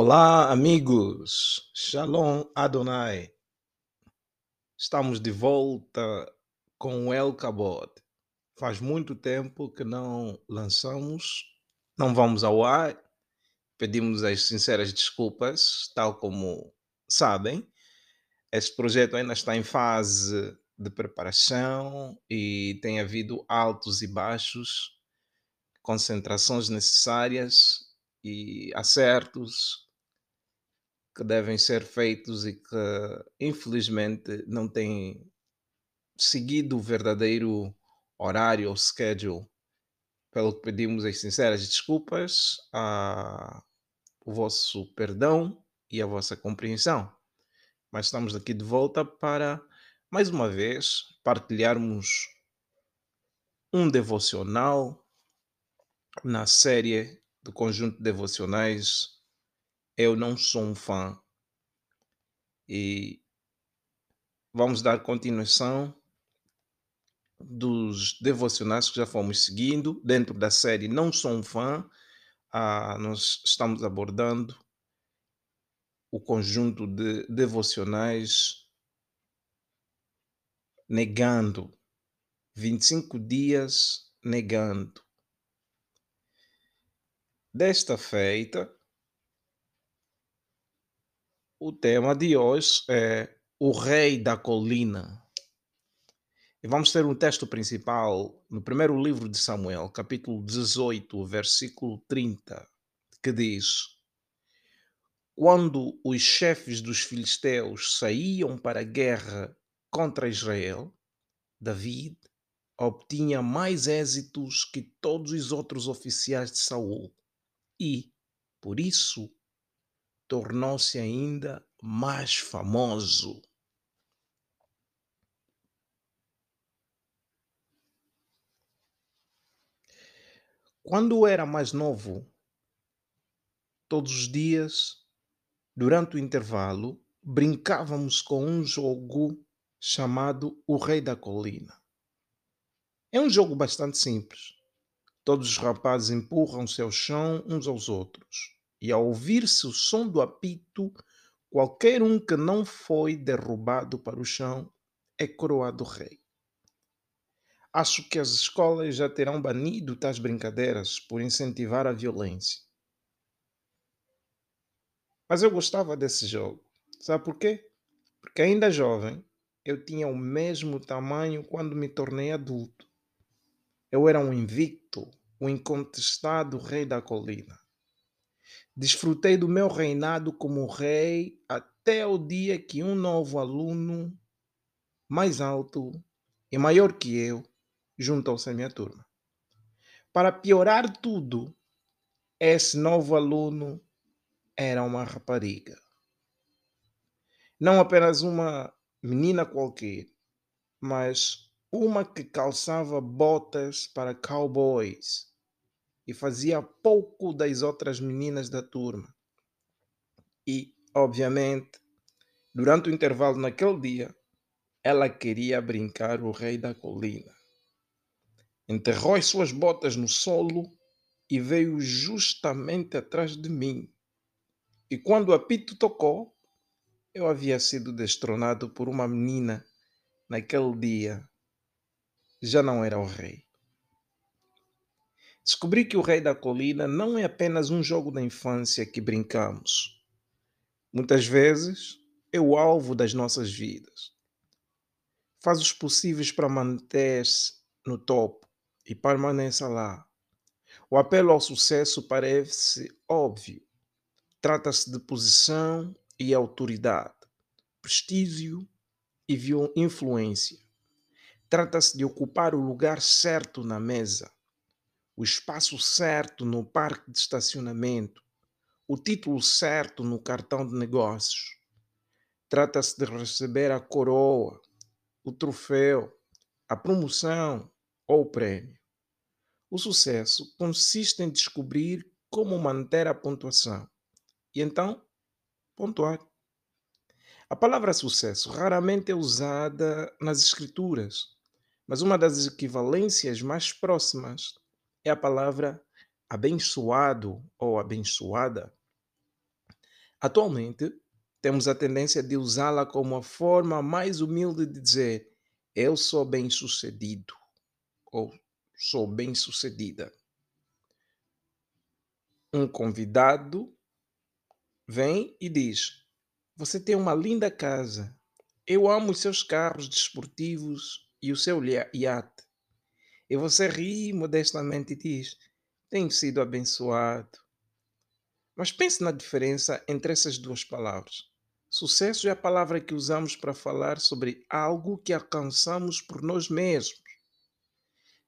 Olá, amigos. Shalom Adonai. Estamos de volta com o El Kabod. Faz muito tempo que não lançamos, não vamos ao ar. Pedimos as sinceras desculpas, tal como sabem. Este projeto ainda está em fase de preparação e tem havido altos e baixos, concentrações necessárias e acertos que devem ser feitos e que infelizmente não têm seguido o verdadeiro horário ou schedule. Pelo que pedimos as sinceras desculpas, a, o vosso perdão e a vossa compreensão. Mas estamos aqui de volta para, mais uma vez, partilharmos um devocional na série do conjunto de devocionais Eu Não Sou um Fã. E vamos dar continuação dos devocionais que já fomos seguindo dentro da série Não Sou um Fã. Ah, nós estamos abordando o conjunto de devocionais negando 25 dias negando. Desta feita, o tema de hoje é o Rei da Colina. E vamos ter um texto principal no primeiro livro de Samuel, capítulo 18, versículo 30, que diz: Quando os chefes dos filisteus saíam para a guerra contra Israel, David obtinha mais êxitos que todos os outros oficiais de Saul e, por isso, tornou-se ainda mais famoso. Quando era mais novo, todos os dias, durante o intervalo, brincávamos com um jogo chamado O Rei da Colina. É um jogo bastante simples. Todos os rapazes empurram-se ao chão uns aos outros, e ao ouvir-se o som do apito, qualquer um que não foi derrubado para o chão é coroado rei. Acho que as escolas já terão banido tais brincadeiras por incentivar a violência. Mas eu gostava desse jogo. Sabe por quê? Porque ainda jovem, eu tinha o mesmo tamanho quando me tornei adulto. Eu era um invicto, um incontestado rei da colina. Desfrutei do meu reinado como rei até o dia que um novo aluno, mais alto e maior que eu, juntou-se à minha turma. Para piorar tudo, esse novo aluno era uma rapariga. Não apenas uma menina qualquer, mas uma que calçava botas para cowboys e fazia pouco das outras meninas da turma. E, obviamente, durante o intervalo naquele dia, ela queria brincar o rei da colina enterrou as suas botas no solo e veio justamente atrás de mim. E quando o apito tocou, eu havia sido destronado por uma menina naquele dia. Já não era o rei. Descobri que o Rei da Colina não é apenas um jogo da infância que brincamos. Muitas vezes é o alvo das nossas vidas. Faz os possíveis para manter-se no topo e permaneça lá. O apelo ao sucesso parece óbvio. Trata-se de posição e autoridade, prestígio e influência. Trata-se de ocupar o lugar certo na mesa, o espaço certo no parque de estacionamento, o título certo no cartão de negócios. Trata-se de receber a coroa, o troféu, a promoção ou o prêmio. O sucesso consiste em descobrir como manter a pontuação e então pontuar. A palavra sucesso raramente é usada nas escrituras, mas uma das equivalências mais próximas é a palavra abençoado ou abençoada. Atualmente, temos a tendência de usá-la como a forma mais humilde de dizer eu sou bem-sucedido ou sou bem-sucedida. Um convidado vem e diz: Você tem uma linda casa. Eu amo os seus carros desportivos e o seu iate. E você ri modestamente e diz: Tenho sido abençoado. Mas pense na diferença entre essas duas palavras. Sucesso é a palavra que usamos para falar sobre algo que alcançamos por nós mesmos.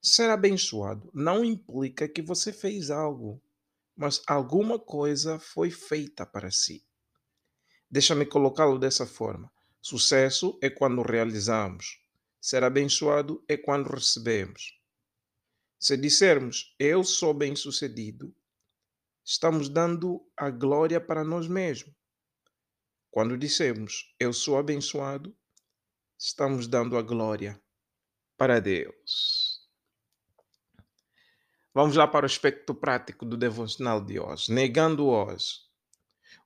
Ser abençoado não implica que você fez algo, mas alguma coisa foi feita para si. Deixa-me colocá-lo dessa forma. Sucesso é quando realizamos. Ser abençoado é quando recebemos. Se dissermos eu sou bem-sucedido, estamos dando a glória para nós mesmos. Quando dissemos eu sou abençoado, estamos dando a glória para Deus. Vamos lá para o aspecto prático do devocional de hoje. Negando hoje.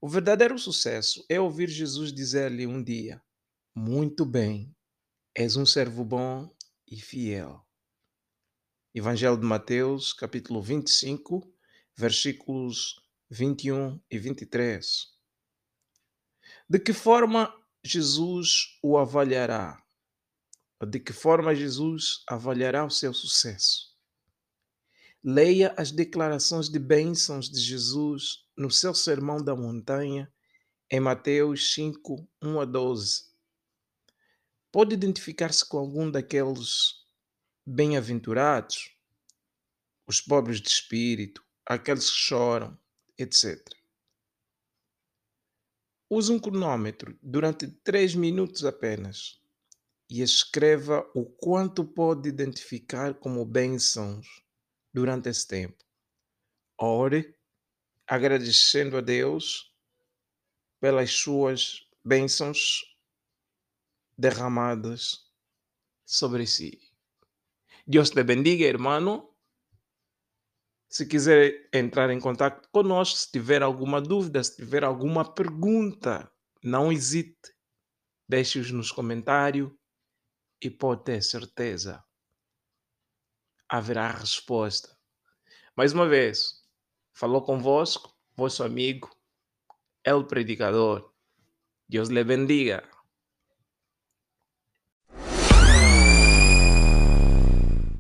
O verdadeiro sucesso é ouvir Jesus dizer-lhe um dia: Muito bem, és um servo bom e fiel. Evangelho de Mateus, capítulo 25, versículos 21 e 23. De que forma Jesus o avaliará? De que forma Jesus avaliará o seu sucesso? Leia as declarações de bênçãos de Jesus no seu Sermão da Montanha, em Mateus 5, 1 a 12. Pode identificar-se com algum daqueles bem-aventurados? Os pobres de espírito, aqueles que choram, etc. Use um cronômetro durante 3 minutos apenas e escreva o quanto pode identificar como bênçãos durante esse tempo. Ore agradecendo a Deus pelas suas bênçãos derramadas sobre si. Deus te bendiga, irmão. Se quiser entrar em contato conosco, se tiver alguma dúvida, se tiver alguma pergunta, não hesite. Deixe-os nos comentários e pode ter certeza. Haverá resposta. Mais uma vez, falou convosco, vosso amigo, El Predicador. Deus lhe bendiga.